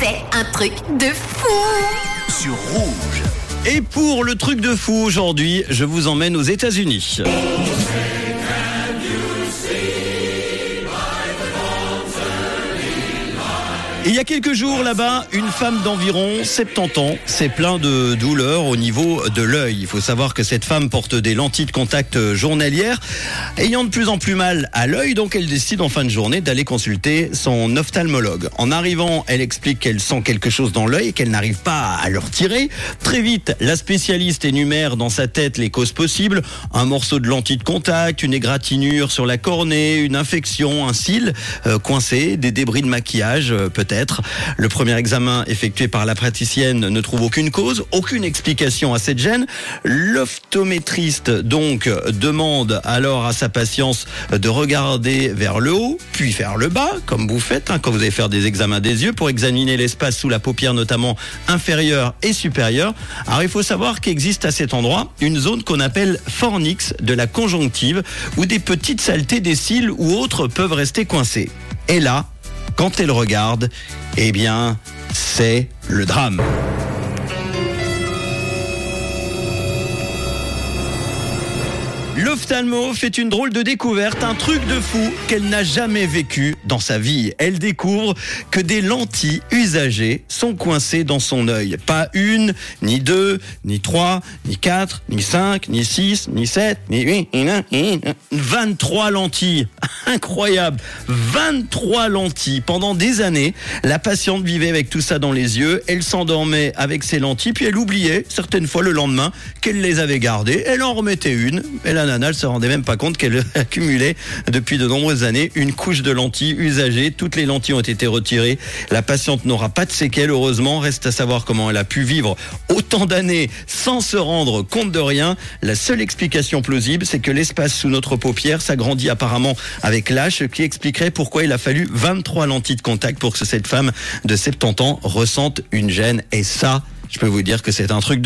C'est un truc de fou sur Rouge. Et pour le truc de fou aujourd'hui, je vous emmène aux États-Unis. Il y a quelques jours là-bas, une femme d'environ 70 ans s'est plaint de douleurs au niveau de l'œil. Il faut savoir que cette femme porte des lentilles de contact journalières. Ayant de plus en plus mal à l'œil, donc elle décide en fin de journée d'aller consulter son ophtalmologue. En arrivant, elle explique qu'elle sent quelque chose dans l'œil et qu'elle n'arrive pas à le retirer. Très vite, la spécialiste énumère dans sa tête les causes possibles. Un morceau de lentille de contact, une égratignure sur la cornée, une infection, un cil euh, coincé, des débris de maquillage euh, peut-être. Le premier examen effectué par la praticienne ne trouve aucune cause, aucune explication à cette gêne. L'optométriste donc demande alors à sa patience de regarder vers le haut, puis vers le bas, comme vous faites hein, quand vous allez faire des examens des yeux pour examiner l'espace sous la paupière notamment inférieure et supérieure. Alors il faut savoir qu'existe à cet endroit une zone qu'on appelle fornix de la conjonctive où des petites saletés des cils ou autres peuvent rester coincées. Et là, quand elle regarde, eh bien, c'est le drame. L'ophtalmo fait une drôle de découverte, un truc de fou qu'elle n'a jamais vécu dans sa vie. Elle découvre que des lentilles usagées sont coincées dans son œil. Pas une, ni deux, ni trois, ni quatre, ni cinq, ni six, ni sept, ni huit, ni neuf, ni 23 lentilles. Incroyable. 23 lentilles. Pendant des années, la patiente vivait avec tout ça dans les yeux. Elle s'endormait avec ses lentilles, puis elle oubliait certaines fois le lendemain qu'elle les avait gardées. Elle en remettait une. Elle nana ne se rendait même pas compte qu'elle accumulait depuis de nombreuses années une couche de lentilles usagées. Toutes les lentilles ont été retirées. La patiente n'aura pas de séquelles, heureusement. Reste à savoir comment elle a pu vivre autant d'années sans se rendre compte de rien. La seule explication plausible, c'est que l'espace sous notre paupière s'agrandit apparemment avec l'âge, ce qui expliquerait pourquoi il a fallu 23 lentilles de contact pour que cette femme de 70 ans ressente une gêne. Et ça, je peux vous dire que c'est un truc de